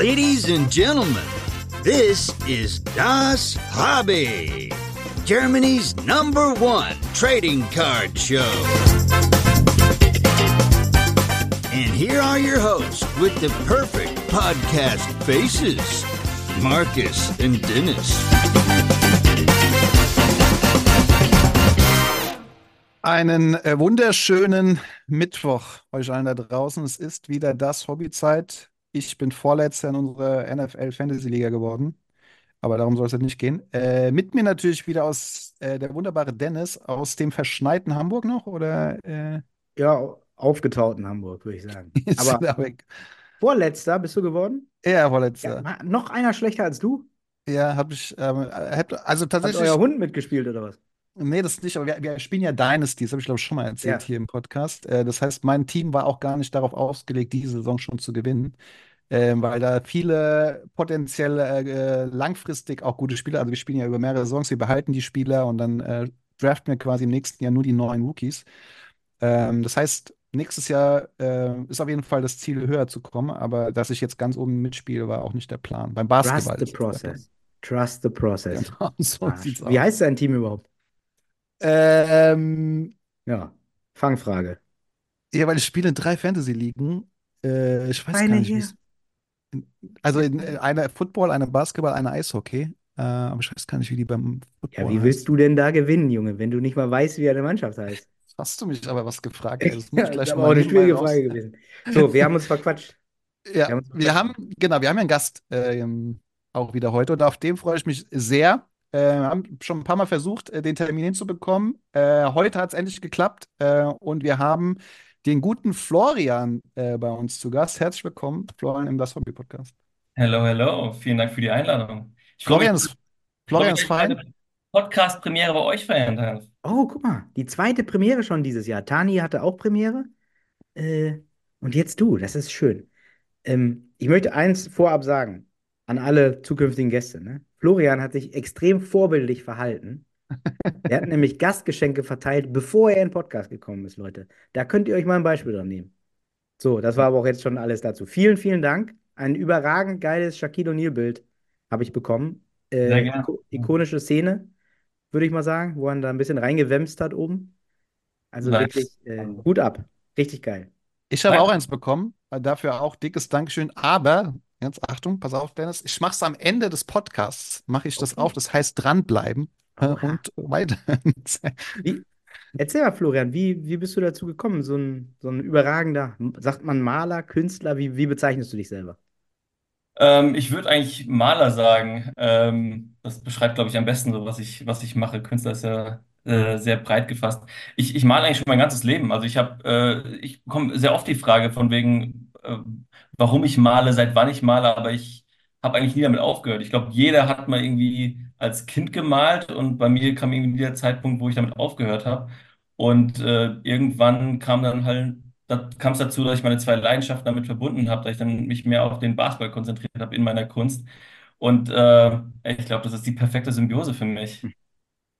Ladies and gentlemen, this is Das Hobby, Germany's number one trading card show. And here are your hosts with the perfect podcast faces Marcus and Dennis. Einen äh, wunderschönen Mittwoch euch allen da draußen. Es ist wieder das Hobbyzeit. Ich bin Vorletzter in unserer NFL Fantasy Liga geworden, aber darum soll es jetzt nicht gehen. Äh, mit mir natürlich wieder aus äh, der wunderbare Dennis aus dem verschneiten Hamburg noch oder äh, Ja, aufgetaut in Hamburg, würde ich sagen. Aber er? Vorletzter bist du geworden? Ja, Vorletzter. ma- noch einer schlechter als du? Ja, hab ich, ähm, hab, also Hat tatsächlich. euer Hund mitgespielt oder was? Nee, das nicht, aber wir, wir spielen ja Dynasty, das habe ich glaube ich schon mal erzählt Ja. hier im Podcast. Äh, das heißt, mein Team war auch gar nicht darauf ausgelegt, diese Saison schon zu gewinnen, ähm, weil da viele potenziell äh, langfristig auch gute Spieler, also wir spielen ja über mehrere Saisons, wir behalten die Spieler und dann äh, draften wir quasi im nächsten Jahr nur die neuen Rookies. Ähm, das heißt, nächstes Jahr äh, ist auf jeden Fall das Ziel, höher zu kommen, aber dass ich jetzt ganz oben mitspiele, war auch nicht der Plan. Beim Trust Basketball the der Plan. process. Trust the process. Genau, so Ah, Wie heißt dein Team überhaupt? Ähm, Ja, Fangfrage. Ja, weil ich spiele in drei Fantasy-Ligen. Äh, ich weiß gar Eine nicht, wie es. Also in, in eine Football, eine Basketball, eine Eishockey. Äh, aber ich weiß gar nicht, wie die beim Ja, Football wie willst heißt. du denn da gewinnen, Junge, wenn du nicht mal weißt, wie eine Mannschaft heißt? Hast du mich aber was gefragt? Das muss Ja, ich das gleich ist mal auch eine schwierige. Frage gewesen. So, wir haben uns verquatscht. Wir Ja, haben uns wir haben, genau, wir haben ja einen Gast ähm, auch wieder heute und auf den freue ich mich sehr. Äh, haben schon ein paar Mal versucht, äh, den Termin hinzubekommen. Äh, heute hat es endlich geklappt äh, und wir haben den guten Florian äh, bei uns zu Gast. Herzlich willkommen, Florian, im Das Hobby Podcast. Hello, hello. Vielen Dank für die Einladung. Ich Florian mich, ist, Florian ist fein. Podcast-Premiere bei euch feiern darf. Oh, guck mal, die zweite Premiere schon dieses Jahr. Tani hatte auch Premiere. Äh, und jetzt du, das ist schön. Ähm, ich möchte eins vorab sagen an alle zukünftigen Gäste. Ne? Florian hat sich extrem vorbildlich verhalten. Er hat nämlich Gastgeschenke verteilt, bevor er in den Podcast gekommen ist, Leute. Da könnt ihr euch mal ein Beispiel dran nehmen. So, das war aber auch jetzt schon alles dazu. Vielen, vielen Dank. Ein überragend geiles Shaquille O'Neal-Bild habe ich bekommen. Sehr Äh, gerne. iko ikonische Szene, würde ich mal sagen, wo er da ein bisschen reingewämst hat oben. Also Nice. wirklich äh, Hut ab. Richtig geil. Ich habe auch eins bekommen, äh, dafür auch dickes Dankeschön. Aber, jetzt Achtung, pass auf, Dennis, ich mache es am Ende des Podcasts, mache ich das Okay. auf. Das heißt dranbleiben äh, und weiter. Wie, erzähl mal, Florian, wie, wie bist du dazu gekommen? So ein, so ein überragender, sagt man Maler, Künstler, wie, wie bezeichnest du dich selber? Ähm, ich würde eigentlich Maler sagen. Ähm, das beschreibt, glaube ich, am besten so, was ich, was ich mache. Künstler ist ja äh, sehr breit gefasst. Ich, ich male eigentlich schon mein ganzes Leben. Also ich habe, äh, ich bekomme sehr oft die Frage von wegen, äh, warum ich male, seit wann ich male, aber ich habe eigentlich nie damit aufgehört. Ich glaube, jeder hat mal irgendwie als Kind gemalt und bei mir kam irgendwie der Zeitpunkt, wo ich damit aufgehört habe. Und äh, irgendwann kam dann halt, da kam es dazu, dass ich meine zwei Leidenschaften damit verbunden habe, dass ich dann mich mehr auf den Basketball konzentriert habe in meiner Kunst. Und äh, ich glaube, das ist die perfekte Symbiose für mich.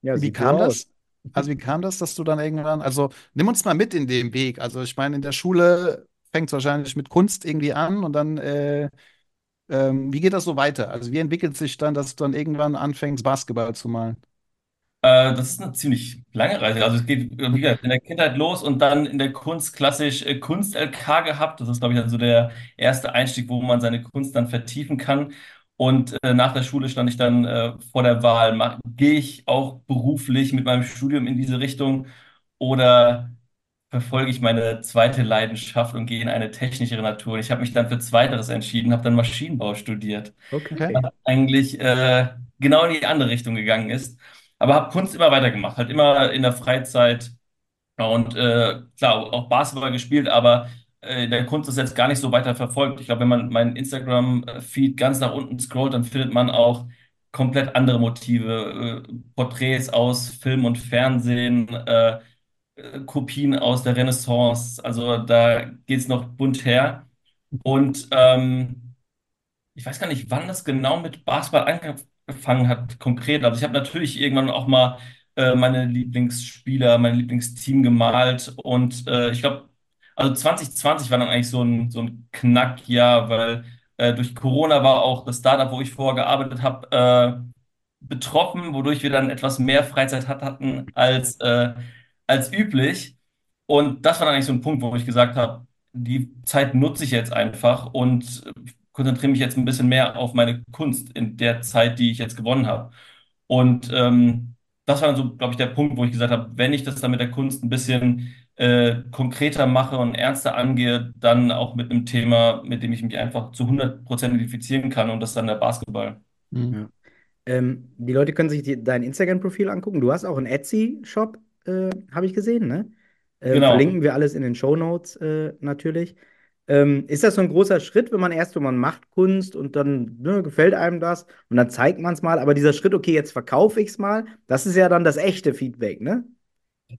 Ja, Wie kam das? Also wie kam das, dass du dann irgendwann, also nimm uns mal mit in den Weg. Also ich meine, in der Schule fängt es wahrscheinlich mit Kunst irgendwie an und dann, äh, ähm, wie geht das so weiter? Also wie entwickelt sich dann, dass du dann irgendwann anfängst, Basketball zu malen? Äh, das ist eine ziemlich lange Reise. Also es geht, wie gesagt, in der Kindheit los und dann in der Kunst klassisch äh, Kunst-LK gehabt. Das ist, glaube ich, so der erste Einstieg, wo man seine Kunst dann vertiefen kann. Und äh, nach der Schule stand ich dann äh, vor der Wahl, gehe ich auch beruflich mit meinem Studium in diese Richtung oder verfolge ich meine zweite Leidenschaft und gehe in eine technischere Natur. Und ich habe mich dann für Zweiteres entschieden, habe dann Maschinenbau studiert Okay. Okay. eigentlich äh, genau in die andere Richtung gegangen ist. Aber habe Kunst immer weitergemacht, halt immer in der Freizeit und äh, klar, auch Basketball gespielt, aber äh, der Kunst ist jetzt gar nicht so weiter verfolgt. Ich glaube, wenn man meinen Instagram-Feed ganz nach unten scrollt, dann findet man auch komplett andere Motive, äh, Porträts aus Film und Fernsehen, äh, Kopien aus der Renaissance. Also da geht es noch bunt her. Und ähm, ich weiß gar nicht, wann das genau mit Basketball angefangen hat, konkret. Also ich habe natürlich irgendwann auch mal äh, meine Lieblingsspieler, mein Lieblingsteam gemalt und äh, ich glaube, also 2020 war dann eigentlich so ein, so ein Knackjahr, weil Äh, durch Corona war auch das Startup, wo ich vorher gearbeitet habe, äh, betroffen, wodurch wir dann etwas mehr Freizeit hat, hatten als, äh, als üblich. Und das war dann eigentlich so ein Punkt, wo ich gesagt habe, die Zeit nutze ich jetzt einfach und konzentriere mich jetzt ein bisschen mehr auf meine Kunst in der Zeit, die ich jetzt gewonnen habe. Und ähm, das war dann so, glaube ich, der Punkt, wo ich gesagt habe, wenn ich das dann mit der Kunst ein bisschen äh, konkreter mache und ernster angehe, dann auch mit einem Thema, mit dem ich mich einfach zu 100% identifizieren kann und das ist dann der Basketball. Mhm. Ähm, die Leute können sich die, dein Instagram-Profil angucken. Du hast auch einen Etsy-Shop, äh, habe ich gesehen, ne? Äh, Genau. verlinken wir alles in den Shownotes äh, natürlich. Ähm, ist das so ein großer Schritt, wenn man erst so, man macht Kunst und dann ne, gefällt einem das und dann zeigt man es mal, aber dieser Schritt, okay, jetzt verkaufe ich es mal, das ist ja dann das echte Feedback, ne?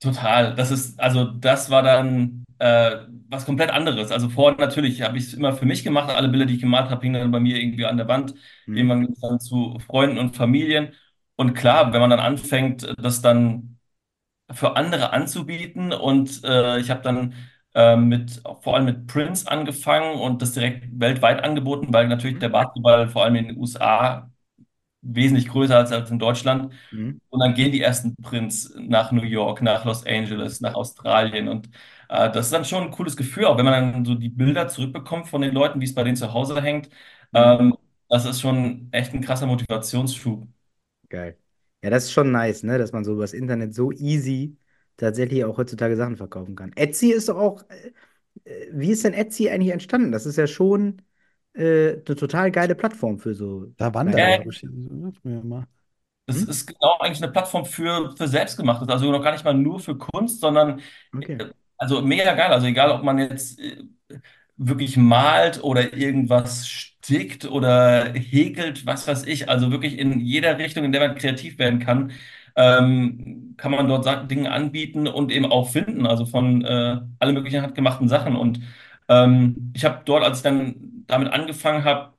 Total. Das ist, also das war dann äh, was komplett anderes. Also vorher natürlich habe ich es immer für mich gemacht. Alle Bilder, die ich gemalt habe, hingen dann bei mir irgendwie an der Wand. Mhm. Irgendwann ging es dann zu Freunden und Familien. Und klar, wenn man dann anfängt, das dann für andere anzubieten und äh, ich habe dann äh, mit, vor allem mit Prince angefangen und das direkt weltweit angeboten, weil natürlich der Basketball vor allem in den USA wesentlich größer als, als in Deutschland. Mhm. Und dann gehen die ersten Prints nach New York, nach Los Angeles, nach Australien. Und äh, das ist dann schon ein cooles Gefühl, auch wenn man dann so die Bilder zurückbekommt von den Leuten, wie es bei denen zu Hause hängt. Mhm. Ähm, das ist schon echt ein krasser Motivationsschub. Geil. Ja, das ist schon nice, ne, dass man so übers Internet so easy tatsächlich auch heutzutage Sachen verkaufen kann. Etsy ist doch auch, äh, äh, wie ist denn Etsy eigentlich entstanden? Das ist ja schon äh, eine total geile Plattform für so Da wandert Ja. er, glaube ich. Mir mal. Das Hm? ist genau eigentlich eine Plattform für, für Selbstgemachtes, also noch gar nicht mal nur für Kunst, sondern Okay. äh, also mega geil. Also egal, ob man jetzt äh, wirklich malt oder irgendwas stickt oder häkelt, was weiß ich, also wirklich in jeder Richtung, in der man kreativ werden kann, ähm, kann man dort Dinge anbieten und eben auch finden, also von äh, alle möglichen handgemachten Sachen. Und ähm, ich habe dort, als ich dann damit angefangen habe,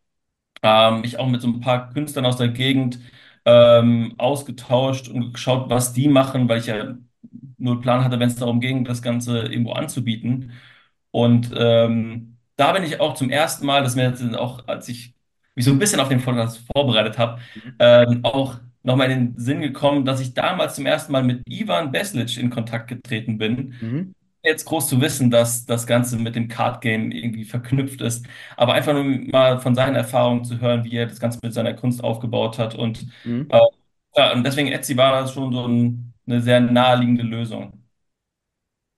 ähm, mich auch mit so ein paar Künstlern aus der Gegend ähm, ausgetauscht und geschaut, was die machen, weil ich ja null Plan hatte, wenn es darum ging, das Ganze irgendwo anzubieten. Und ähm, da bin ich auch zum ersten Mal, das ist mir jetzt auch, als ich mich so ein bisschen auf den Podcast vorbereitet habe, ähm, auch nochmal in den Sinn gekommen, dass ich damals zum ersten Mal mit Ivan Beslic in Kontakt getreten bin Mhm. jetzt groß zu wissen, dass das Ganze mit dem Card Game irgendwie verknüpft ist, aber einfach nur mal von seinen Erfahrungen zu hören, wie er das Ganze mit seiner Kunst aufgebaut hat und Mhm. äh, ja, und deswegen Etsy war das schon so ein, eine sehr naheliegende Lösung.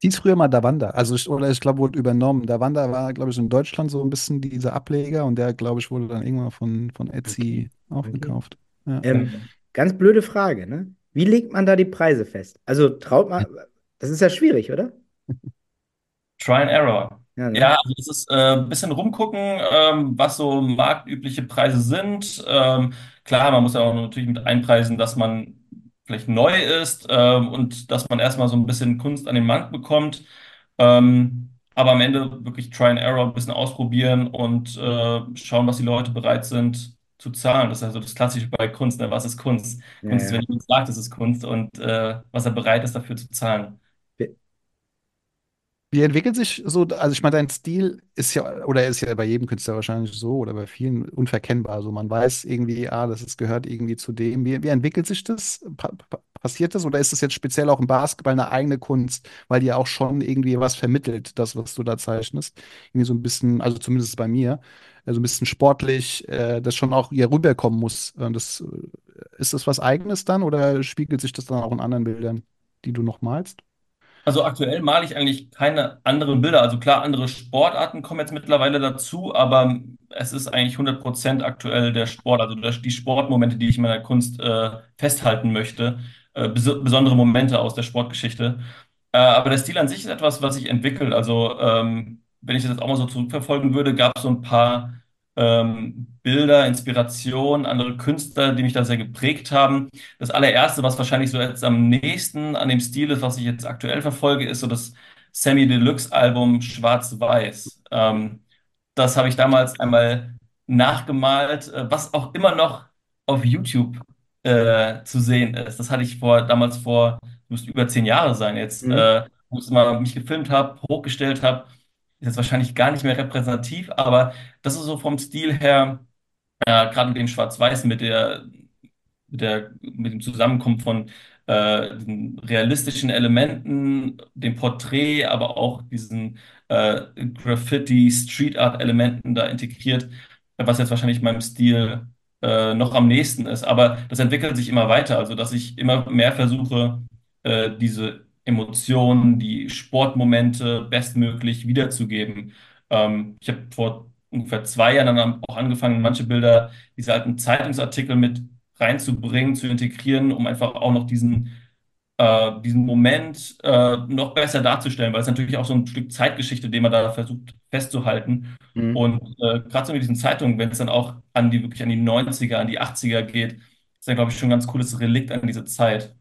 Hieß früher mal Davanda, also ich, oder ich glaube, wurde übernommen. Davanda war, glaube ich, in Deutschland so ein bisschen dieser Ableger und der, glaube ich, wurde dann irgendwann von, von Etsy aufgekauft. Ja. Ähm, ganz blöde Frage, ne? Wie legt man da die Preise fest? Also traut man, das ist ja schwierig, oder? Try and Error. Ja, ne? Ja, also es ist äh, ein bisschen rumgucken, ähm, was so marktübliche Preise sind. Ähm, klar, man muss ja auch natürlich mit einpreisen, dass man vielleicht neu ist ähm, und dass man erstmal so ein bisschen Kunst an den Markt bekommt. Ähm, aber am Ende wirklich Try and Error, ein bisschen ausprobieren und äh, schauen, was die Leute bereit sind zu zahlen. Das ist also das Klassische bei Kunst. Ne? Was ist Kunst? Ja, Kunst ist, wenn jemand sagt, es ist Kunst und äh, was er bereit ist, dafür zu zahlen. Wie entwickelt sich so, also ich meine, dein Stil ist ja, oder ist ja bei jedem Künstler wahrscheinlich so oder bei vielen unverkennbar. So, man weiß irgendwie, ah, das ist, gehört irgendwie zu dem. Wie, wie entwickelt sich das? Pa pa passiert das? Oder ist das jetzt speziell auch im Basketball eine eigene Kunst, weil die ja auch schon irgendwie was vermittelt, das, was du da zeichnest? Irgendwie so ein bisschen, also zumindest bei mir, also ein bisschen sportlich, äh, das schon auch hier rüberkommen muss. Äh, Das, äh, ist das was Eigenes dann oder spiegelt sich das dann auch in anderen Bildern, die du noch malst? Also aktuell male ich eigentlich keine anderen Bilder. Also klar, andere Sportarten kommen jetzt mittlerweile dazu, aber es ist eigentlich 100% aktuell der Sport, also die Sportmomente, die ich in meiner Kunst äh, festhalten möchte, äh, bes besondere Momente aus der Sportgeschichte. Äh, aber der Stil an sich ist etwas, was sich entwickelt. Also ähm, wenn ich das jetzt auch mal so zurückverfolgen würde, gab es so ein paar ähm, Bilder, Inspirationen, andere Künstler, die mich da sehr geprägt haben. Das allererste, was wahrscheinlich so jetzt am nächsten an dem Stil ist, was ich jetzt aktuell verfolge, ist so das Sammy Deluxe Album Schwarz-Weiß. Ähm, das habe ich damals einmal nachgemalt, äh, was auch immer noch auf YouTube äh, zu sehen ist. Das hatte ich vor, damals vor, müsste über zehn Jahre sein jetzt, Mhm. äh, wo ich mal mich gefilmt habe, hochgestellt habe. Ist jetzt wahrscheinlich gar nicht mehr repräsentativ, aber das ist so vom Stil her, äh, gerade mit dem Schwarz-Weiß, mit der, mit der, mit dem Zusammenkommen von äh, diesen realistischen Elementen, dem Porträt, aber auch diesen äh, Graffiti, Street Art Elementen da integriert, was jetzt wahrscheinlich meinem Stil äh, noch am nächsten ist. Aber das entwickelt sich immer weiter, also dass ich immer mehr versuche, äh, diese Emotionen, die Sportmomente bestmöglich wiederzugeben. Ähm, ich habe vor ungefähr zwei Jahren dann auch angefangen, manche Bilder, diese alten Zeitungsartikel mit reinzubringen, zu integrieren, um einfach auch noch diesen, äh, diesen Moment äh, noch besser darzustellen, weil es natürlich auch so ein Stück Zeitgeschichte, den man da versucht festzuhalten. Mhm. Und äh, gerade so mit diesen Zeitungen, wenn es dann auch an die wirklich an die 90er, an die 80er geht, ist dann, glaube ich, schon ein ganz cooles Relikt an diese Zeit.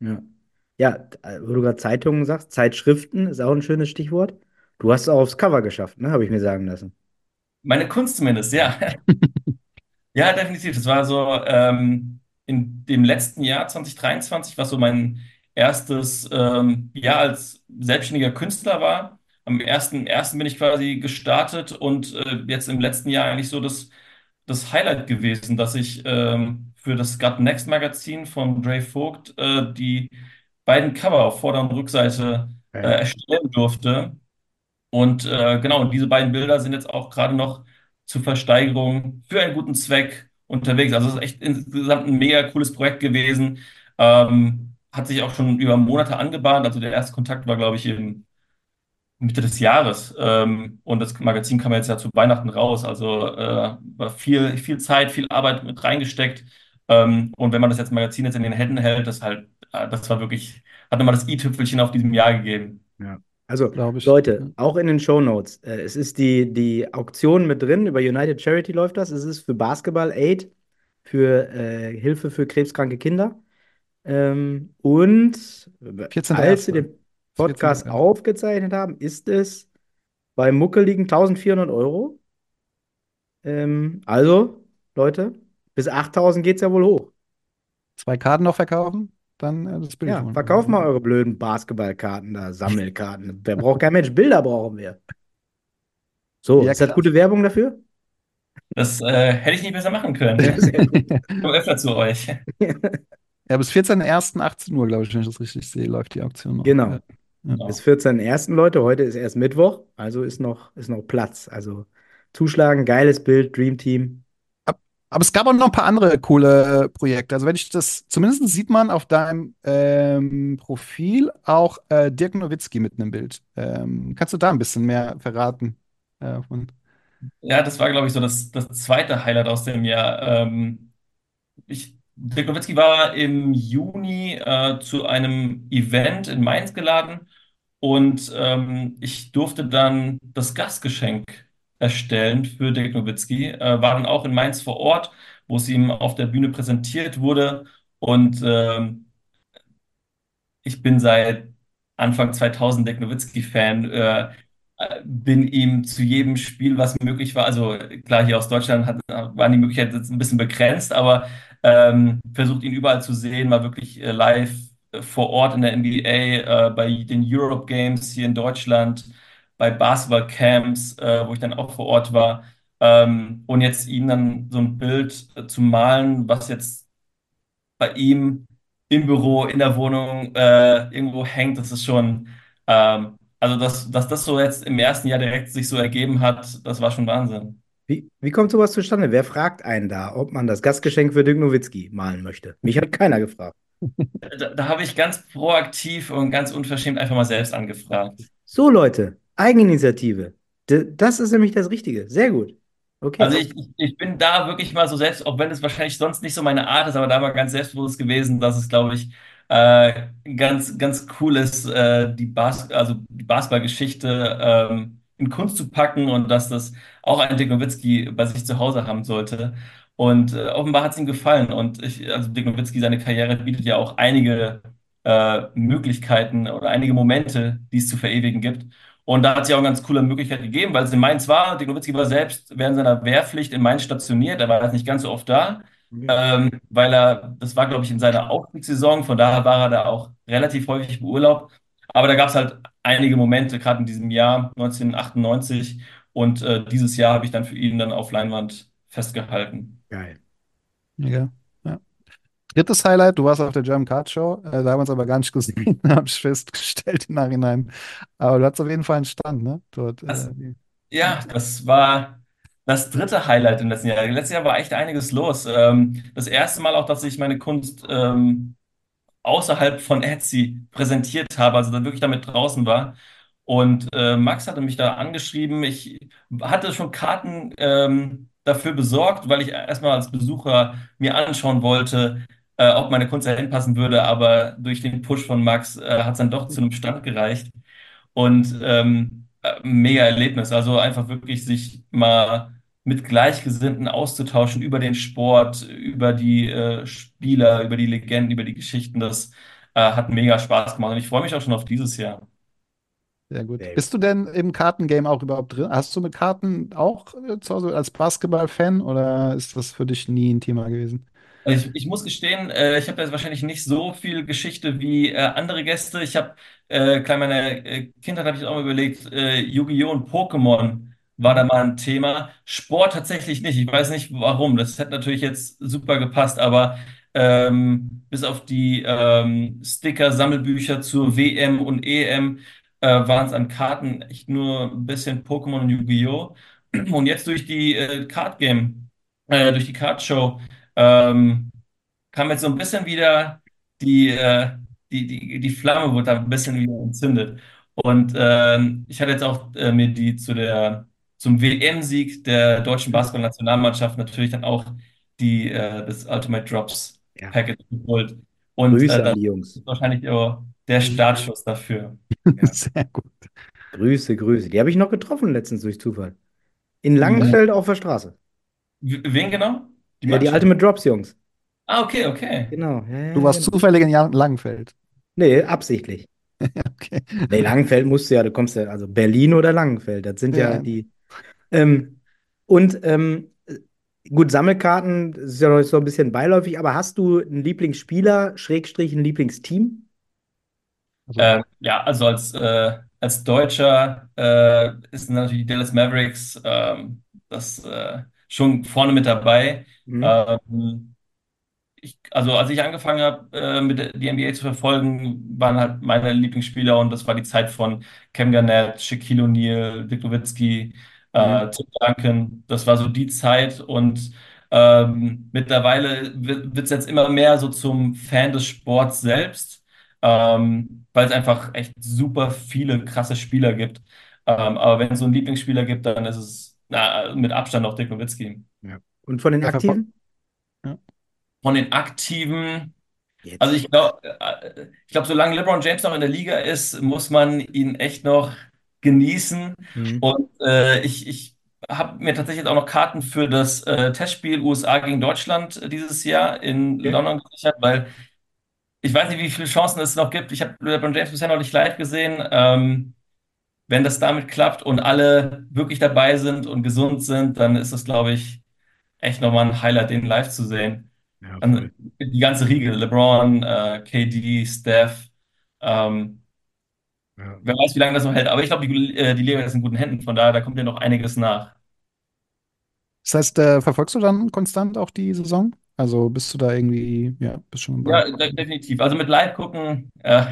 Ja. Ja, äh, wo du gerade Zeitungen sagst, Zeitschriften ist auch ein schönes Stichwort. Du hast es auch aufs Cover geschafft, ne? Habe ich mir sagen lassen. Meine Kunst zumindest, ja. Ja, definitiv. Das war so ähm, in dem letzten Jahr 2023, was so mein erstes ähm, Jahr als selbstständiger Künstler war. Am ersten, ersten bin ich quasi gestartet und äh, jetzt im letzten Jahr eigentlich so das, das Highlight gewesen, dass ich ähm, für das Gut Next Magazin von Dre Vogt äh, die beiden Cover auf Vorder- und Rückseite äh, Geil. erstellen durfte. Und äh, genau, und diese beiden Bilder sind jetzt auch gerade noch zur Versteigerung für einen guten Zweck unterwegs. Also es ist echt insgesamt ein mega cooles Projekt gewesen. Ähm, hat sich auch schon über Monate angebahnt. Also der erste Kontakt war, glaube ich, im Mitte des Jahres. Ähm, und das Magazin kam jetzt ja zu Weihnachten raus. Also äh, war viel, viel Zeit, viel Arbeit mit reingesteckt. Ähm, und wenn man das jetzt Magazin jetzt in den Händen hält, das halt, äh, das war wirklich, hat nochmal das i-Tüpfelchen auf diesem Jahr gegeben. Ja. Also, glaube ich. Leute, auch in den Shownotes. Äh, es ist die, die Auktion mit drin. Über United Charity läuft das. Es ist für Basketball Aid, für äh, Hilfe für krebskranke Kinder. Ähm, und als wir 14.01.. den Podcast 14.01.. aufgezeichnet haben, ist es bei muckeligen 1400 Euro. Ähm, also, Leute, bis 8000 geht es ja wohl hoch. Zwei Karten noch verkaufen, dann äh, das Bild Ja, verkauft mal eure blöden Basketballkarten da, Sammelkarten. Wer braucht kein Mensch? Bilder brauchen wir. So, Ja, ist das gute Werbung dafür? Das äh, hätte ich nicht besser machen können. Ich komme öfter zu euch. Ja, bis 14.01. 18 Uhr, glaube ich, wenn ich das richtig sehe, läuft die Auktion noch. Genau. Ja. Ja. Bis 14.01. Leute, heute ist erst Mittwoch, also ist noch, ist noch Platz. Also zuschlagen, geiles Bild, Dream Team. Aber es gab auch noch ein paar andere coole Projekte. Also wenn ich das, zumindest sieht man auf deinem ähm, Profil auch äh, Dirk Nowitzki mit einem Bild. Ähm, kannst du da ein bisschen mehr verraten? Äh, Ja, das war, glaube ich, so das, das zweite Highlight aus dem Jahr. Ähm, ich, Dirk Nowitzki war im Juni äh, zu einem Event in Mainz geladen und ähm, ich durfte dann das Gastgeschenk erstellen für Dirk Nowitzki. Äh, war dann auch in Mainz vor Ort, wo es ihm auf der Bühne präsentiert wurde und ähm, ich bin seit Anfang 2000 Dirk Nowitzki-Fan, äh, bin ihm zu jedem Spiel, was möglich war, also klar, hier aus Deutschland hat, waren die Möglichkeiten jetzt ein bisschen begrenzt, aber ähm, versucht ihn überall zu sehen, mal wirklich äh, live äh, vor Ort in der NBA, äh, bei den Europe Games hier in Deutschland, bei Basketball-Camps, äh, wo ich dann auch vor Ort war. Ähm, und jetzt ihm dann so ein Bild äh, zu malen, was jetzt bei ihm im Büro, in der Wohnung äh, irgendwo hängt, das ist schon, ähm, also dass, dass das so jetzt im ersten Jahr direkt sich so ergeben hat, das war schon Wahnsinn. Wie, wie kommt sowas zustande? Wer fragt einen da, ob man das Gastgeschenk für Dirk Nowitzki malen möchte? Mich hat keiner gefragt. Da, da habe ich ganz proaktiv und ganz unverschämt einfach mal selbst angefragt. So, Leute, Eigeninitiative. Das ist nämlich das Richtige. Sehr gut. Okay. Also ich, ich, ich bin da wirklich mal so selbst, auch wenn es wahrscheinlich sonst nicht so meine Art ist, aber da mal ganz selbstbewusst gewesen, dass es, glaube ich, äh, ganz, ganz cool ist, äh, die Bas also die Basketballgeschichte ähm, in Kunst zu packen und dass das auch ein Dirk Nowitzki bei sich zu Hause haben sollte. Und äh, offenbar hat es ihm gefallen. Und ich, also Dirk Nowitzki, seine Karriere bietet ja auch einige äh, Möglichkeiten oder einige Momente, die es zu verewigen gibt. Und da hat es ja auch eine ganz coole Möglichkeit gegeben, weil es in Mainz war. Dirk Nowitzki war selbst während seiner Wehrpflicht in Mainz stationiert. Er war jetzt nicht ganz so oft da, ähm, weil er, das war, glaube ich, in seiner Aufstiegssaison. Von daher war er da auch relativ häufig beurlaubt. Aber da gab es halt einige Momente, gerade in diesem Jahr 1998. Und äh, dieses Jahr habe ich dann für ihn dann auf Leinwand festgehalten. Geil. Ja. Drittes Highlight, du warst auf der German Card Show, äh, da haben wir uns aber gar nicht gesehen, habe ich festgestellt im Nachhinein. Aber du hattest auf jeden Fall einen Stand, ne? Dort, Das, äh, die- ja, das war das dritte Highlight im letzten Jahr. Letztes Jahr war echt einiges los. Ähm, das erste Mal auch, dass ich meine Kunst ähm, außerhalb von Etsy präsentiert habe, also dann wirklich damit draußen war. Und äh, Max hatte mich da angeschrieben. Ich hatte schon Karten ähm, dafür besorgt, weil ich erstmal als Besucher mir anschauen wollte, äh, ob meine Kunst da hinpassen würde. Aber durch den Push von Max äh, hat es dann doch zu einem Stand gereicht. Und ähm, äh, mega Erlebnis. Also einfach wirklich sich mal mit Gleichgesinnten auszutauschen über den Sport, über die äh, Spieler, über die Legenden, über die Geschichten. Das äh, hat mega Spaß gemacht. Und ich freue mich auch schon auf dieses Jahr. Sehr gut. Sehr Bist du denn im Kartengame auch überhaupt drin? Hast du mit Karten auch äh, zu Hause als Basketball-Fan oder ist das für dich nie ein Thema gewesen? Also ich, ich muss gestehen, äh, ich habe jetzt wahrscheinlich nicht so viel Geschichte wie äh, andere Gäste. Ich habe, äh, klar, in meiner äh, Kindheit habe ich auch mal überlegt, äh, Yu-Gi-Oh! und Pokémon war da mal ein Thema. Sport tatsächlich nicht. Ich weiß nicht warum. Das hätte natürlich jetzt super gepasst, aber ähm, bis auf die ähm, Sticker, Sammelbücher zur WM und EM äh, waren es an Karten echt nur ein bisschen Pokémon und Yu-Gi-Oh! Und jetzt durch die äh, Card Game, äh, durch die Card Show ähm, kam jetzt so ein bisschen wieder die, äh, die, die, die Flamme wurde da ein bisschen wieder entzündet. Und ähm, ich hatte jetzt auch äh, mir die zu der, zum WM-Sieg der deutschen Basketball-Nationalmannschaft natürlich dann auch die, äh, das Ultimate Drops Ja. Package geholt. Und Grüße äh, das an die Jungs. ist wahrscheinlich auch der Startschuss dafür. Ja. Sehr gut. Grüße, Grüße. Die habe ich noch getroffen letztens durch Zufall. In Ja. Langenfeld auf der Straße. Wen genau? Die Ja, die? Ultimate Drops, Jungs. Ah, okay, okay. Genau. Ja, ja, Du warst genau. zufällig in Langenfeld. Nee, absichtlich. Okay. Nee, Langenfeld musst du ja, du kommst ja, also Berlin oder Langenfeld, das sind ja, Ja. die. Ähm, und ähm, gut, Sammelkarten das ist ja noch so ein bisschen beiläufig, aber hast du einen Lieblingsspieler, Schrägstrich, ein Lieblingsteam? Also, Ähm, ja, also als, äh, als Deutscher äh, ist natürlich die Dallas Mavericks ähm, das äh, schon vorne mit dabei. Mhm. Ähm, ich, also als ich angefangen habe, äh, mit der- die NBA zu verfolgen, waren halt meine Lieblingsspieler und das war die Zeit von Kevin Garnett, Shaquille O'Neal, Dirk Nowitzki, äh, Mhm. Tim Duncan. Das war so die Zeit und ähm, mittlerweile wird es jetzt immer mehr so zum Fan des Sports selbst, ähm, weil es einfach echt super viele krasse Spieler gibt. Ähm, aber wenn es so einen Lieblingsspieler gibt, dann ist es na, mit Abstand auch Dirk Nowitzki. Ja. Und von den Ja, Aktiven? ja. Von den Aktiven. Jetzt. Also ich glaube, ich glaube, solange LeBron James noch in der Liga ist, muss man ihn echt noch genießen. Mhm. Und äh, ich, ich habe mir tatsächlich jetzt auch noch Karten für das äh, Testspiel USA gegen Deutschland äh, dieses Jahr in Okay. London gesichert, weil ich weiß nicht, wie viele Chancen es noch gibt. Ich habe LeBron James bisher noch nicht live gesehen. Ähm, wenn das damit klappt und alle wirklich dabei sind und gesund sind, dann ist das, glaube ich, echt nochmal ein Highlight, den live zu sehen. Ja, voll. die ganze Riege, LeBron, äh, KD, Steph, ähm, Ja. wer weiß, wie lange das noch hält. Aber ich glaube, die, äh, die Liga ist in guten Händen. Von daher, da kommt ja noch einiges nach. Das heißt, äh, verfolgst du dann konstant auch die Saison? Also bist du da irgendwie, ja, bist schon Ja, definitiv. Also mit Live gucken äh,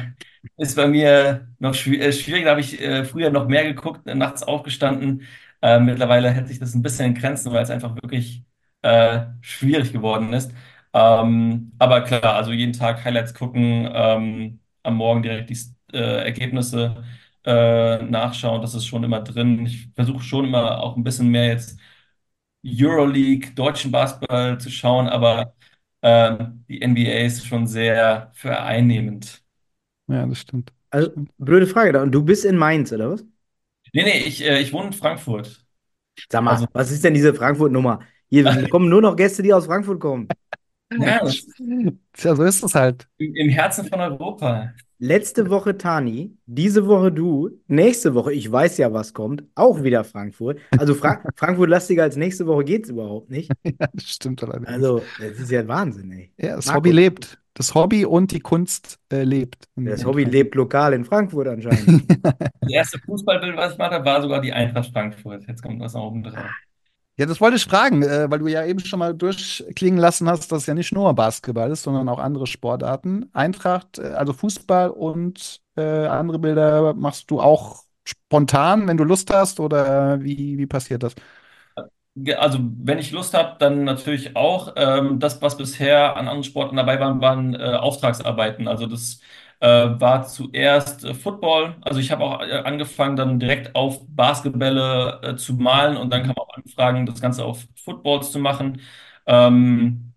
ist bei mir noch äh, schwierig. Da habe ich äh, früher noch mehr geguckt, äh, nachts aufgestanden. Äh, mittlerweile hält sich das ein bisschen in Grenzen, weil es einfach wirklich äh, schwierig geworden ist. Ähm, aber klar, also jeden Tag Highlights gucken, ähm, am Morgen direkt die Ergebnisse nachschauen, das ist schon immer drin. Ich versuche schon immer auch ein bisschen mehr jetzt Euroleague, deutschen Basketball zu schauen, aber ähm, die NBA ist schon sehr vereinnehmend. Ja, das stimmt. Also, blöde Frage da. Und du bist in Mainz, oder was? Nee, nee, ich, äh, ich wohne in Frankfurt. Sag mal, Also, was ist denn diese Frankfurt-Nummer? Hier kommen nur noch Gäste, die aus Frankfurt kommen. Ja, Tja, so ist es halt. im Herzen von Europa. Letzte Woche Tani, diese Woche du, nächste Woche, ich weiß ja, was kommt, auch wieder Frankfurt. Also Fra Frankfurt lastiger als nächste Woche geht es überhaupt nicht. Ja, das stimmt allerdings. Also, das ist ja Wahnsinn, ey. Ja, das Marco. Hobby lebt. das Hobby und die Kunst äh, lebt. Das Hobby Frankfurt. lebt lokal in Frankfurt anscheinend. Das erste Fußballbild, was ich gemacht habe, war sogar die Eintracht Frankfurt. Jetzt kommt was noch oben drauf. Ja, das wollte ich fragen, äh, weil du ja eben schon mal durchklingen lassen hast, dass es ja nicht nur Basketball ist, sondern auch andere Sportarten. Eintracht, äh, also Fußball und äh, andere Bilder machst du auch spontan, wenn du Lust hast, oder wie, wie passiert das? Also, wenn ich Lust habe, dann natürlich auch. Ähm, das, was bisher an anderen Sporten dabei waren, waren äh, Auftragsarbeiten. Also, das äh, war zuerst äh, Football. Also, ich habe auch äh, angefangen, dann direkt auf Basketbälle äh, zu malen und dann kam auch Anfragen, das Ganze auf Footballs zu machen. Ähm,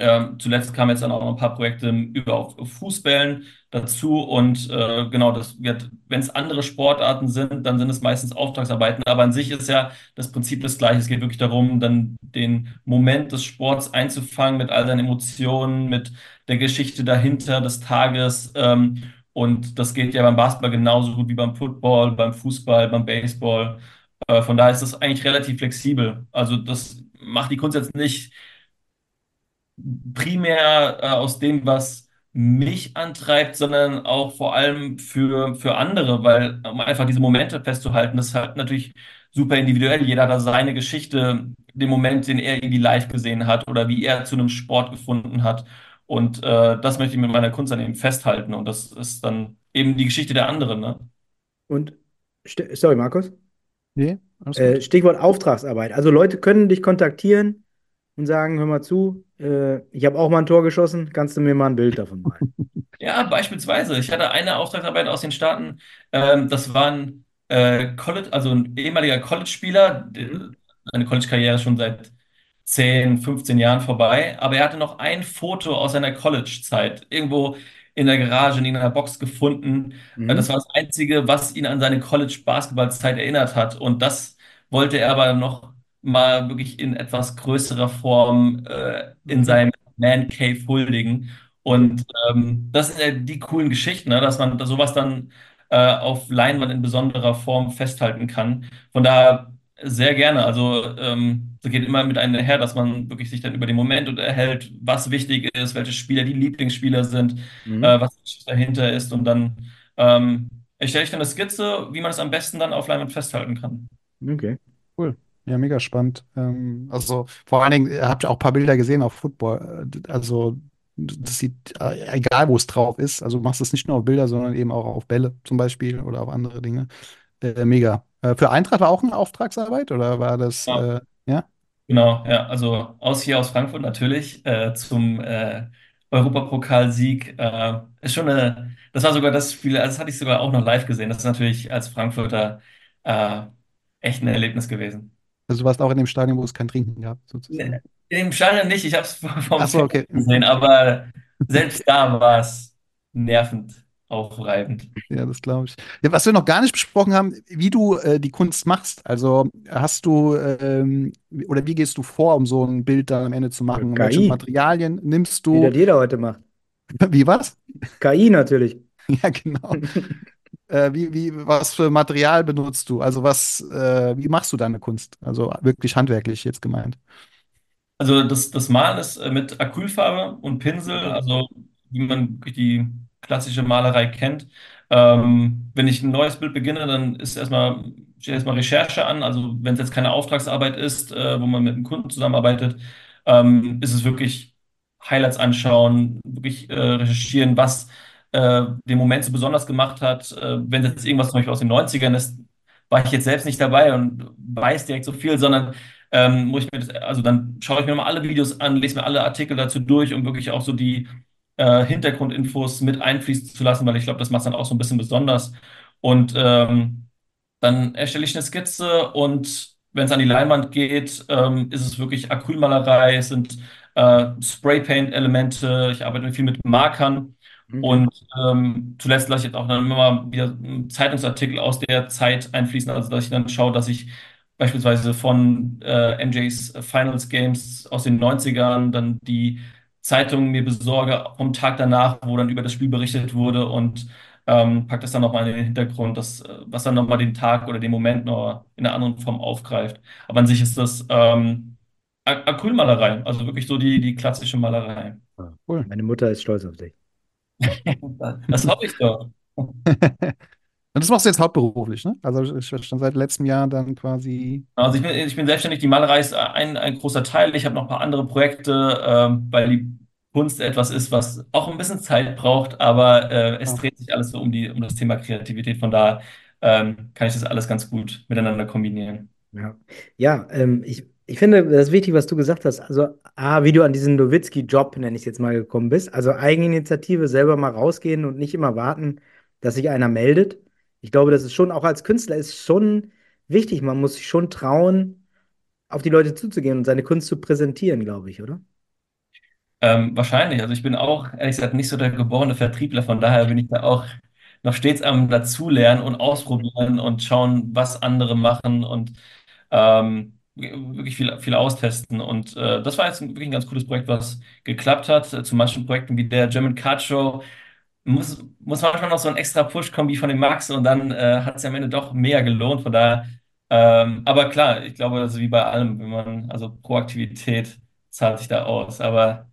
ähm, zuletzt kamen jetzt dann auch noch ein paar Projekte über auf Fußbällen dazu und äh, genau, das wird, wenn es andere Sportarten sind, dann sind es meistens Auftragsarbeiten, aber an sich ist ja das Prinzip das gleiche. Es geht wirklich darum, dann den Moment des Sports einzufangen mit all seinen Emotionen, mit der Geschichte dahinter des Tages. Ähm, und das geht ja beim Basketball genauso gut wie beim Football, beim Fußball, beim Baseball. Äh, von daher ist das eigentlich relativ flexibel. Also das macht die Kunst jetzt nicht primär äh, aus dem, was mich antreibt, sondern auch vor allem für, für andere, weil um einfach diese Momente festzuhalten, das ist halt natürlich super individuell. Jeder hat da seine Geschichte, den Moment, den er irgendwie live gesehen hat oder wie er zu einem Sport gefunden hat. Und äh, das möchte ich mit meiner Kunst dann eben festhalten. Und das ist dann eben die Geschichte der anderen, ne? Und, st- sorry, Markus. Nee, alles Äh, gut. Stichwort Auftragsarbeit. Also Leute können dich kontaktieren und sagen, hör mal zu, äh, ich habe auch mal ein Tor geschossen, kannst du mir mal ein Bild davon malen? Ja, beispielsweise. Ich hatte eine Auftragsarbeit aus den Staaten. Ähm, das war ein äh, College, also ein ehemaliger College-Spieler. der- Mhm. Seine College-Karriere schon seit 10, 15 Jahren vorbei. Aber er hatte noch ein Foto aus seiner College-Zeit irgendwo in der Garage, in einer Box gefunden. Äh, Das Mhm. war das Einzige, was ihn an seine College-Basketball-Zeit erinnert hat. Und das wollte er aber noch mal wirklich in etwas größerer Form äh, in Mhm. seinem Man Cave huldigen. Und ähm, das sind ja die coolen Geschichten, ne? Dass man sowas dann äh, auf Leinwand in besonderer Form festhalten kann. Von daher sehr gerne. Also ähm, das geht immer mit einher, dass man wirklich sich dann über den Moment unterhält, was wichtig ist, welche Spieler die Lieblingsspieler sind, Mhm. äh, was dahinter ist. Und dann ähm, erstelle ich dann eine Skizze, wie man es am besten dann auf Leinwand festhalten kann. Okay. Cool. Ja, mega spannend. Ähm, also vor allen Dingen, ihr habt ja auch ein paar Bilder gesehen auf Football. Also das sieht, äh, egal wo es drauf ist, also du machst es nicht nur auf Bilder, sondern eben auch auf Bälle zum Beispiel oder auf andere Dinge. Äh, mega. Äh, für Eintracht war auch eine Auftragsarbeit oder war das, Ja. äh, ja? Genau, ja, also aus hier aus Frankfurt natürlich äh, zum äh, Europapokalsieg äh, ist schon eine, das war sogar das Spiel, also das hatte ich sogar auch noch live gesehen. Das ist natürlich als Frankfurter äh, echt ein Erlebnis gewesen. Also du warst auch in dem Stadion, wo es kein Trinken gab, In sozusagen. dem Stadion nicht, ich habe es vom Ach so, okay. Gesehen, aber selbst da war es nervend, aufreibend. Ja, das glaube ich. Ja, was wir noch gar nicht besprochen haben, wie du äh, die Kunst machst. Also hast du ähm, oder wie gehst du vor, um so ein Bild dann am Ende zu machen? Welche KI. Materialien nimmst Wie das du? jeder heute macht. Wie was? KI natürlich. Ja, genau. Äh, wie, wie, was für Material benutzt du? Also was, äh, wie machst du deine Kunst? Also wirklich handwerklich jetzt gemeint. Also das, das Malen ist äh, mit Acrylfarbe und Pinsel, also wie man die klassische Malerei kennt. Ähm, wenn ich ein neues Bild beginne, dann ist erstmal, steht erstmal Recherche an. Also wenn es jetzt keine Auftragsarbeit ist, äh, wo man mit einem Kunden zusammenarbeitet, ähm, ist es wirklich Highlights anschauen, wirklich äh, recherchieren, was äh, den Moment so besonders gemacht hat. Äh, wenn jetzt irgendwas zum Beispiel aus den 90ern ist, war ich jetzt selbst nicht dabei und weiß direkt so viel, sondern ähm, muss ich mir das, also dann schaue ich mir mal alle Videos an, lese mir alle Artikel dazu durch, um wirklich auch so die äh, Hintergrundinfos mit einfließen zu lassen, weil ich glaube, das macht es dann auch so ein bisschen besonders. Und ähm, dann erstelle ich eine Skizze und wenn es an die Leinwand geht, ähm, ist es wirklich Acrylmalerei, es sind äh, Spraypaint-Elemente, ich arbeite viel mit Markern. Okay. Und ähm, zuletzt lasse ich jetzt auch dann immer wieder Zeitungsartikel aus der Zeit einfließen, also dass ich dann schaue, dass ich beispielsweise von äh, MJs Finals Games aus den 90ern dann die Zeitung mir besorge vom Tag danach, wo dann über das Spiel berichtet wurde und ähm, pack das dann nochmal in den Hintergrund, das, äh, was dann nochmal den Tag oder den Moment noch in einer anderen Form aufgreift. Aber an sich ist das ähm, Acrylmalerei, also wirklich so die, die klassische Malerei. Ah, Cool. Meine Mutter ist stolz auf dich. Das hoffe ich doch. Und das machst du jetzt hauptberuflich, ne? Also ich- schon seit letztem Jahr dann quasi. Also ich bin, ich bin selbstständig, die Malerei ist ein, ein großer Teil. Ich habe noch ein paar andere Projekte, ähm, weil die Kunst etwas ist, was auch ein bisschen Zeit braucht, aber äh, es Ja. dreht sich alles so um die, um das Thema Kreativität. Von daher ähm, kann ich das alles ganz gut miteinander kombinieren. Ja, ja ähm, ich, ich finde, das ist wichtig, was du gesagt hast. Also, A, wie du an diesen Nowitzki-Job, nenne ich es jetzt mal, gekommen bist. Also Eigeninitiative, selber mal rausgehen und nicht immer warten, dass sich einer meldet. Ich glaube, das ist schon, auch als Künstler, ist schon wichtig. Man muss sich schon trauen, auf die Leute zuzugehen und seine Kunst zu präsentieren, glaube ich, oder? Ähm, wahrscheinlich. Also ich bin auch, ehrlich gesagt, nicht so der geborene Vertriebler. Von daher bin ich da auch noch stets am Dazulernen und ausprobieren und schauen, was andere machen und ähm, wirklich viel, viel austesten. Und äh, das war jetzt wirklich ein ganz cooles Projekt, was geklappt hat. Äh, Zu manchen Projekten wie der German Card Show muss, muss manchmal noch so ein extra Push kommen wie von dem Max und dann äh, hat es am Ende doch mehr gelohnt. Von daher, ähm, aber klar, ich glaube, das ist wie bei allem, wenn man, also Proaktivität zahlt sich da aus. Aber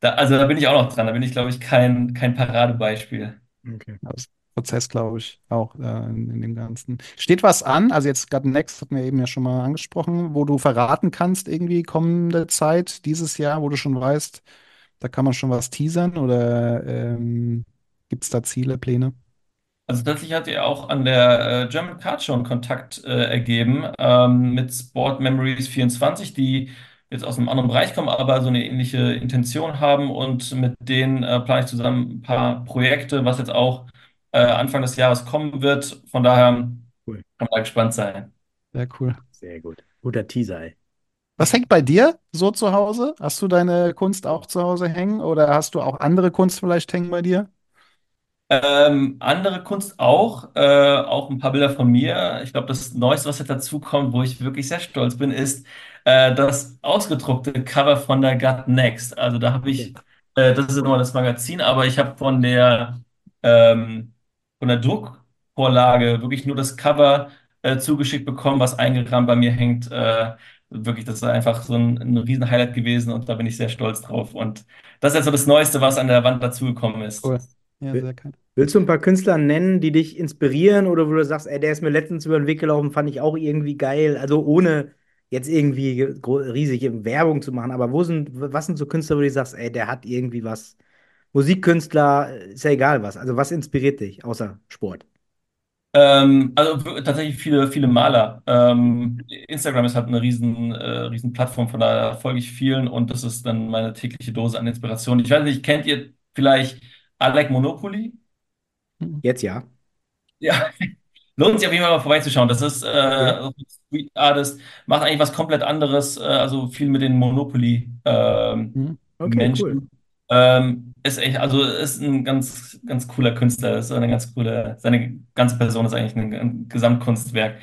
da, also da bin ich auch noch dran. Da bin ich, glaube ich, kein, kein Paradebeispiel. Okay. Das Prozess, glaube ich, auch äh, in, in dem Ganzen. Steht was an? Also jetzt gerade Next hatten wir eben ja schon mal angesprochen, wo du verraten kannst, irgendwie kommende Zeit, dieses Jahr, wo du schon weißt, da kann man schon was teasern oder ähm, gibt es da Ziele, Pläne? Also tatsächlich hat ihr auch an der äh, German Card Show einen Kontakt äh, ergeben ähm, mit Sport Memories 24, die jetzt aus einem anderen Bereich kommen, aber so eine ähnliche Intention haben und mit denen äh, plane ich zusammen ein paar Projekte, was jetzt auch äh, Anfang des Jahres kommen wird. Von daher kann Cool. man da gespannt sein. Sehr cool. Sehr gut. Guter Teaser, ey. Was hängt bei dir so zu Hause? Hast du deine Kunst auch zu Hause hängen oder hast du auch andere Kunst vielleicht hängen bei dir? Ähm, andere Kunst auch, äh, auch ein paar Bilder von mir. Ich glaube, das Neueste, was jetzt dazu kommt, wo ich wirklich sehr stolz bin, ist äh, das ausgedruckte Cover von der Gut Next. Also da habe ich, äh, das ist nochmal das Magazin, aber ich habe von der ähm, von der Druckvorlage wirklich nur das Cover äh, zugeschickt bekommen, was eingerahmt bei mir hängt. Äh, wirklich, das ist einfach so ein, ein riesen Highlight gewesen und da bin ich sehr stolz drauf. Und das ist jetzt so das Neueste, was an der Wand dazugekommen ist. Cool. Ja, Will- sehr geil. Willst du ein paar Künstler nennen, die dich inspirieren oder wo du sagst, ey, der ist mir letztens über den Weg gelaufen, fand ich auch irgendwie geil. Also ohne jetzt irgendwie riesige Werbung zu machen, aber wo sind, was sind so Künstler, wo du sagst, ey, der hat irgendwie was? Musikkünstler, ist ja egal was. Also was inspiriert dich außer Sport? Ähm, also tatsächlich viele, viele Maler. Ähm, Instagram ist halt eine riesen, äh, riesen Plattform, von daher folge ich vielen und das ist dann meine tägliche Dose an Inspiration. Ich weiß nicht, kennt ihr vielleicht Alec Monopoly? Jetzt ja. Ja, lohnt sich auf jeden Fall mal vorbeizuschauen. Das ist äh, ein Street Artist, macht eigentlich was komplett anderes, äh, also viel mit den Monopoly ähm, Mhm. Okay, Menschen. cool. Ähm, ist echt, also ist ein ganz, ganz cooler Künstler, ist eine ganz coole, seine ganze Person ist eigentlich ein, ein Gesamtkunstwerk.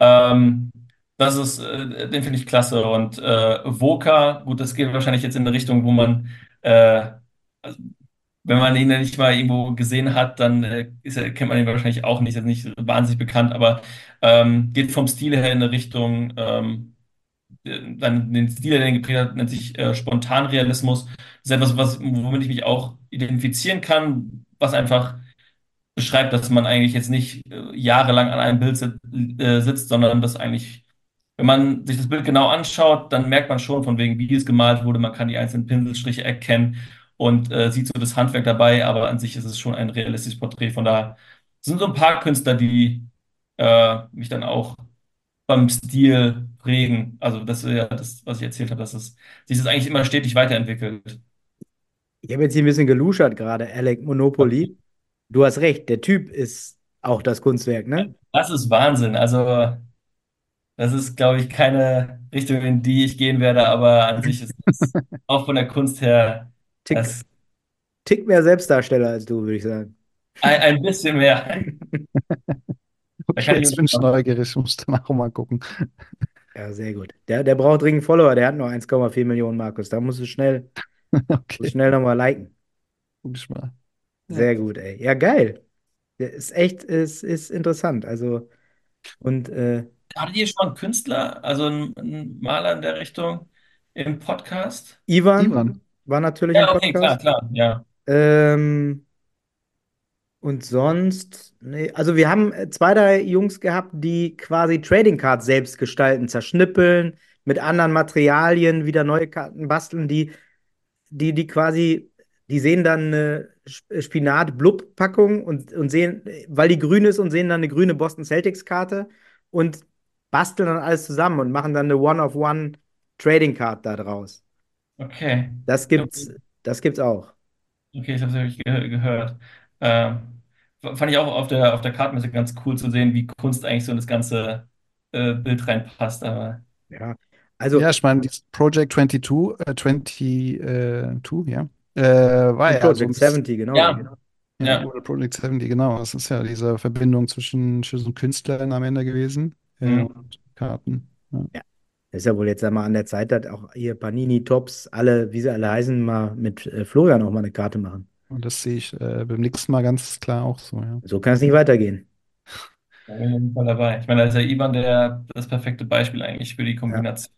Ähm, das ist, äh, den finde ich klasse. Und äh, Voca, gut, das geht wahrscheinlich jetzt in eine Richtung, wo man, äh, also, wenn man ihn ja nicht mal irgendwo gesehen hat, dann äh, ist kennt man ihn wahrscheinlich auch nicht, ist nicht wahnsinnig bekannt, aber ähm, geht vom Stil her in eine Richtung, ähm, dann den Stil, den er geprägt hat, nennt sich äh, Spontanrealismus. Das ist etwas, was, womit ich mich auch identifizieren kann, was einfach beschreibt, dass man eigentlich jetzt nicht äh, jahrelang an einem Bild sit äh, sitzt, sondern dass eigentlich, wenn man sich das Bild genau anschaut, dann merkt man schon, von wegen, wie es gemalt wurde. Man kann die einzelnen Pinselstriche erkennen und äh, sieht so das Handwerk dabei, aber an sich ist es schon ein realistisches Porträt. Von daher sind so ein paar Künstler, die äh, mich dann auch beim Stil prägen. Also das ist ja das, was ich erzählt habe, dass es sich das eigentlich immer stetig weiterentwickelt. Ich habe jetzt hier ein bisschen geluschert gerade, Alec Monopoly. Du hast recht, der Typ ist auch das Kunstwerk, ne? Das ist Wahnsinn. Also das ist, glaube ich, keine Richtung, in die ich gehen werde, aber an sich ist das auch von der Kunst her Tick, das Tick mehr Selbstdarsteller als du, würde ich sagen. ein, ein bisschen mehr. Okay, kann ich jetzt bin ich neugierig, muss dann auch mal gucken. Ja, sehr gut. Der, der braucht dringend Follower, der hat nur 1,4 Millionen, Markus. Da musst du schnell, musst Okay, schnell nochmal liken. guck ich mal. Ja. Sehr gut, ey. Ja, geil. Der ist echt, ist, ist interessant. Also, und äh, Hattet ihr schon einen Künstler, also einen, einen Maler in der Richtung? im Podcast? Ivan Ivan. War natürlich im Ja, okay, klar, Podcast. klar, ja. Ähm, und sonst, nee, also wir haben äh, zwei, drei Jungs gehabt, die quasi Trading Cards selbst gestalten, zerschnippeln, mit anderen Materialien wieder neue Karten basteln, die, die, die quasi, die sehen dann eine Sp- Spinat-Blub-Packung und, und sehen, weil die grün ist und sehen dann eine grüne Boston Celtics-Karte und basteln dann alles zusammen und machen dann eine One-of-One Trading Card da draus. Okay. Das gibt's, Okay, das gibt's auch. okay, ich habe es ge gehört. Ähm, f- fand ich auch auf der, auf der Kartenmesse ganz cool zu sehen, wie Kunst eigentlich so in das ganze äh, Bild reinpasst. Aber Ja. Also, Ja, ich meine, dieses Project 22, äh, 22, ja, äh, war und ja so ein Project bisschen, 70, genau. ja, ja, ja. oder Project 70, genau. Das ist ja diese Verbindung zwischen, zwischen Künstlern am Ende gewesen äh, Mhm. und Karten. Ja. Ja. Das ist ja wohl jetzt einmal an der Zeit, dass auch hier Panini, Tops, alle, wie sie alle heißen, mal mit äh, Florian auch mal eine Karte machen. Und das sehe ich äh, beim nächsten Mal ganz klar auch so, ja. So kann es nicht weitergehen. Da bin ich auf jeden Fall dabei. Ich meine, da ist ja Ivan der, das perfekte Beispiel eigentlich für die Ja. Kombination.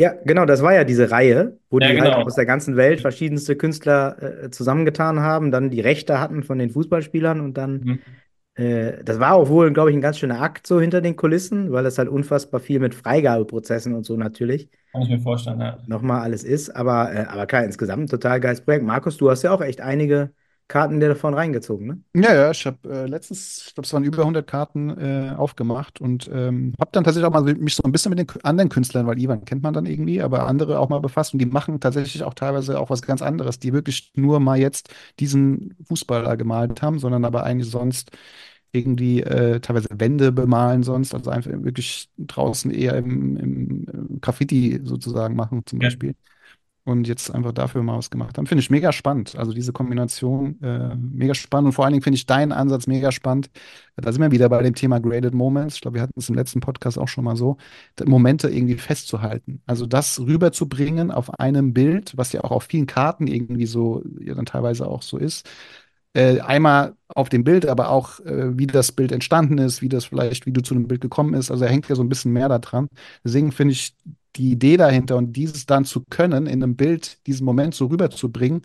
Ja, genau, das war ja diese Reihe, wo Ja, die halt genau. aus der ganzen Welt verschiedenste Künstler äh, zusammengetan haben, dann die Rechte hatten von den Fußballspielern und dann, Mhm. Äh, das war auch wohl, glaube ich, ein ganz schöner Akt so hinter den Kulissen, weil das halt unfassbar viel mit Freigabeprozessen und so natürlich Kann ich mir vorstellen, ja. nochmal alles ist. Aber, äh, aber klar, insgesamt ein total geiles Projekt. Markus, du hast ja auch echt einige Karten dir davon reingezogen, ne? Ja, ja, ich habe äh, letztens, ich glaube, es waren über 100 Karten äh, aufgemacht und ähm, habe dann tatsächlich auch mal mich so ein bisschen mit den anderen Künstlern, weil Ivan kennt man dann irgendwie, aber andere auch mal befasst und die machen tatsächlich auch teilweise auch was ganz anderes, die wirklich nur mal jetzt diesen Fußballer gemalt haben, sondern aber eigentlich sonst irgendwie äh, teilweise Wände bemalen sonst, also einfach wirklich draußen eher im, im, im Graffiti sozusagen machen zum Ja. Beispiel und jetzt einfach dafür mal was gemacht haben. Finde ich mega spannend. Also diese Kombination, äh, mega spannend. Und vor allen Dingen finde ich deinen Ansatz mega spannend. Da sind wir wieder bei dem Thema Graded Moments. Ich glaube, wir hatten es im letzten Podcast auch schon mal so, Momente irgendwie festzuhalten. Also das rüberzubringen auf einem Bild, was ja auch auf vielen Karten irgendwie so, ja dann teilweise auch so ist. Äh, einmal auf dem Bild, aber auch, äh, wie das Bild entstanden ist, wie das vielleicht, wie du zu einem Bild gekommen ist. Also da hängt ja so ein bisschen mehr da dran. Deswegen finde ich die Idee dahinter und dieses dann zu können, in einem Bild diesen Moment so rüberzubringen,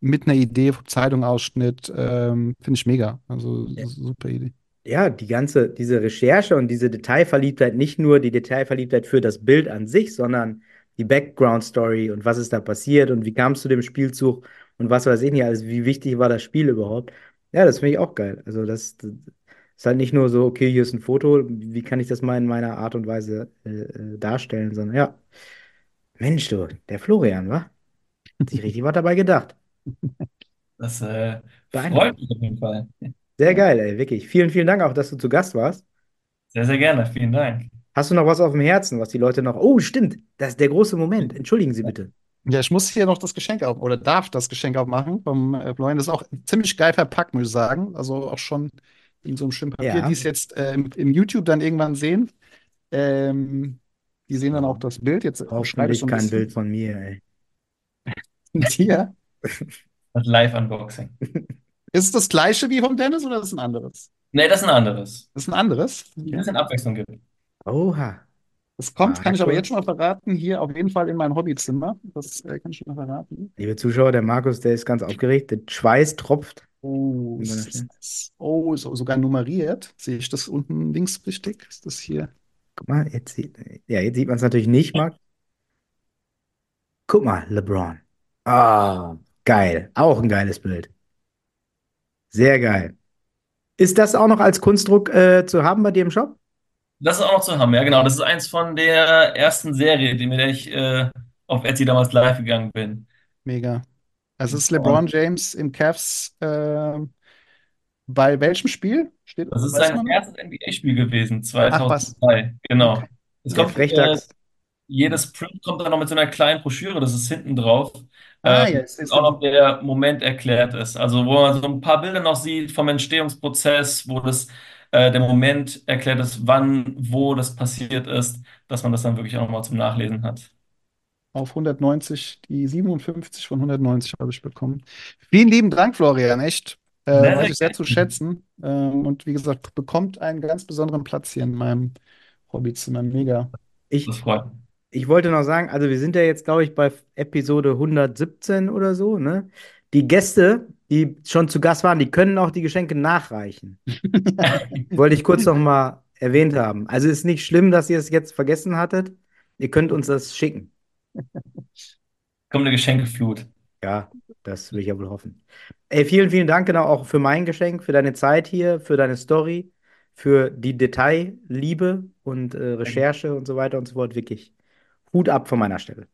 mit einer Idee, Zeitungsausschnitt, ähm, finde ich mega. Also Ja. super Idee. Ja, die ganze, diese Recherche und diese Detailverliebtheit, nicht nur die Detailverliebtheit für das Bild an sich, sondern die Background-Story und was ist da passiert und wie kam es zu dem Spielzug und was weiß ich nicht alles, wie wichtig war das Spiel überhaupt. Ja, das finde ich auch geil. Also das ist halt nicht nur so, okay, hier ist ein Foto, wie kann ich das mal in meiner Art und Weise äh, äh, darstellen, sondern ja, Mensch, du, der Florian, wa? Hat sich richtig was dabei gedacht. Das äh, freut mich auf jeden Fall. Sehr geil, ey, wirklich. Vielen, vielen Dank auch, dass du zu Gast warst. Sehr, sehr gerne. Vielen Dank. Hast du noch was auf dem Herzen, was die Leute noch. Oh, stimmt, das ist der große Moment. Entschuldigen Sie bitte. Ja, ich muss hier noch das Geschenk auf oder darf das Geschenk aufmachen vom äh, Florian. Das ist auch ziemlich geil verpackt, muss ich sagen. Also auch schon in so einem schönen Papier, Ja. die es jetzt äh, im, YouTube dann irgendwann sehen. Ähm, die sehen dann auch das Bild. Jetzt schreibe ich so ein kein Bild von mir, ey. hier. Das Live-Unboxing. Ist es das gleiche wie vom Dennis oder ist es ein anderes? Nee, das ist ein anderes. Das ist ein anderes. Ein Okay. bisschen Abwechslung gibt. Oha. Das kommt, kann ich aber jetzt schon mal verraten, hier auf jeden Fall in mein Hobbyzimmer. Das äh, kann ich schon mal verraten. Liebe Zuschauer, der Markus, der ist ganz aufgeregt. Der Schweiß tropft. Oh, nice. oh so, sogar nummeriert. Sehe ich das unten links richtig? Ist das hier? Guck mal, jetzt sieht, ja, jetzt sieht man es natürlich nicht, Marc. Guck mal, LeBron. Ah, geil. Auch ein geiles Bild. Sehr geil. Ist das auch noch als Kunstdruck äh, zu haben bei dir im Shop? Das ist auch noch zu haben, ja, genau. Das ist eins von der ersten Serie, die mit der ich äh, auf Etsy damals live gegangen bin. Mega. Also es ist LeBron James im Cavs ähm, bei welchem Spiel? Steht, das ist weiß sein erstes NBA-Spiel gewesen, Ach was. 2002. Genau. Okay. Es kommt, äh, jedes Print kommt dann noch mit so einer kleinen Broschüre, das ist hinten drauf. Ah, Ähm, wo ist auch noch der Moment erklärt ist. Also wo man so ein paar Bilder noch sieht vom Entstehungsprozess, wo das äh, der Moment erklärt ist, wann, wo das passiert ist, dass man das dann wirklich auch nochmal zum Nachlesen hat. Auf 190, die 57 von 190 habe ich bekommen. Vielen lieben Dank, Florian, echt. Äh, Sehr, weiß ich sehr zu schätzen. Ähm, und wie gesagt, bekommt einen ganz besonderen Platz hier in meinem Hobbyzimmer. Mega. Ich, Das freut mich. ich wollte noch sagen, also wir sind ja jetzt, glaube ich, bei Episode 117 oder so, ne? Die Gäste, die schon zu Gast waren, die können auch die Geschenke nachreichen. Wollte ich kurz noch mal erwähnt haben. Also ist nicht schlimm, dass ihr es jetzt vergessen hattet. Ihr könnt uns das schicken. Kommt eine Geschenkeflut. Ja, das will ich ja wohl hoffen. Ey, vielen, vielen Dank genau auch für mein Geschenk, für deine Zeit hier, für deine Story, für die Detailliebe und äh, Recherche und so weiter und so fort. Wirklich Hut ab von meiner Stelle.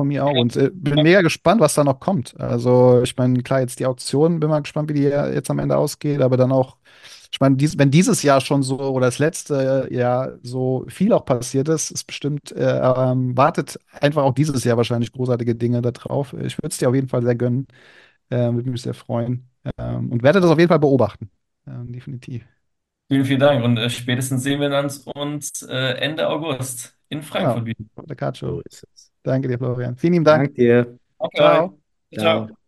Von mir auch. Und äh, bin mega gespannt, was da noch kommt. Also, ich meine, klar, jetzt die Auktion, bin mal gespannt, wie die jetzt am Ende ausgeht, aber dann auch, ich meine, dies, wenn dieses Jahr schon so oder das letzte Jahr so viel auch passiert ist, ist bestimmt, äh, ähm, wartet einfach auch dieses Jahr wahrscheinlich großartige Dinge da drauf. Ich würde es dir auf jeden Fall sehr gönnen. Äh, würde mich sehr freuen. Ähm, und werde das auf jeden Fall beobachten. Ähm, definitiv. Vielen, vielen Dank. Und äh, spätestens sehen wir uns, äh, Ende August in Frankfurt Genau. wieder. Der Cacio. So ist es. Danke dir, Florian. Vielen lieben Dank. Dank dir. Okay. Ciao. Ciao. Ciao.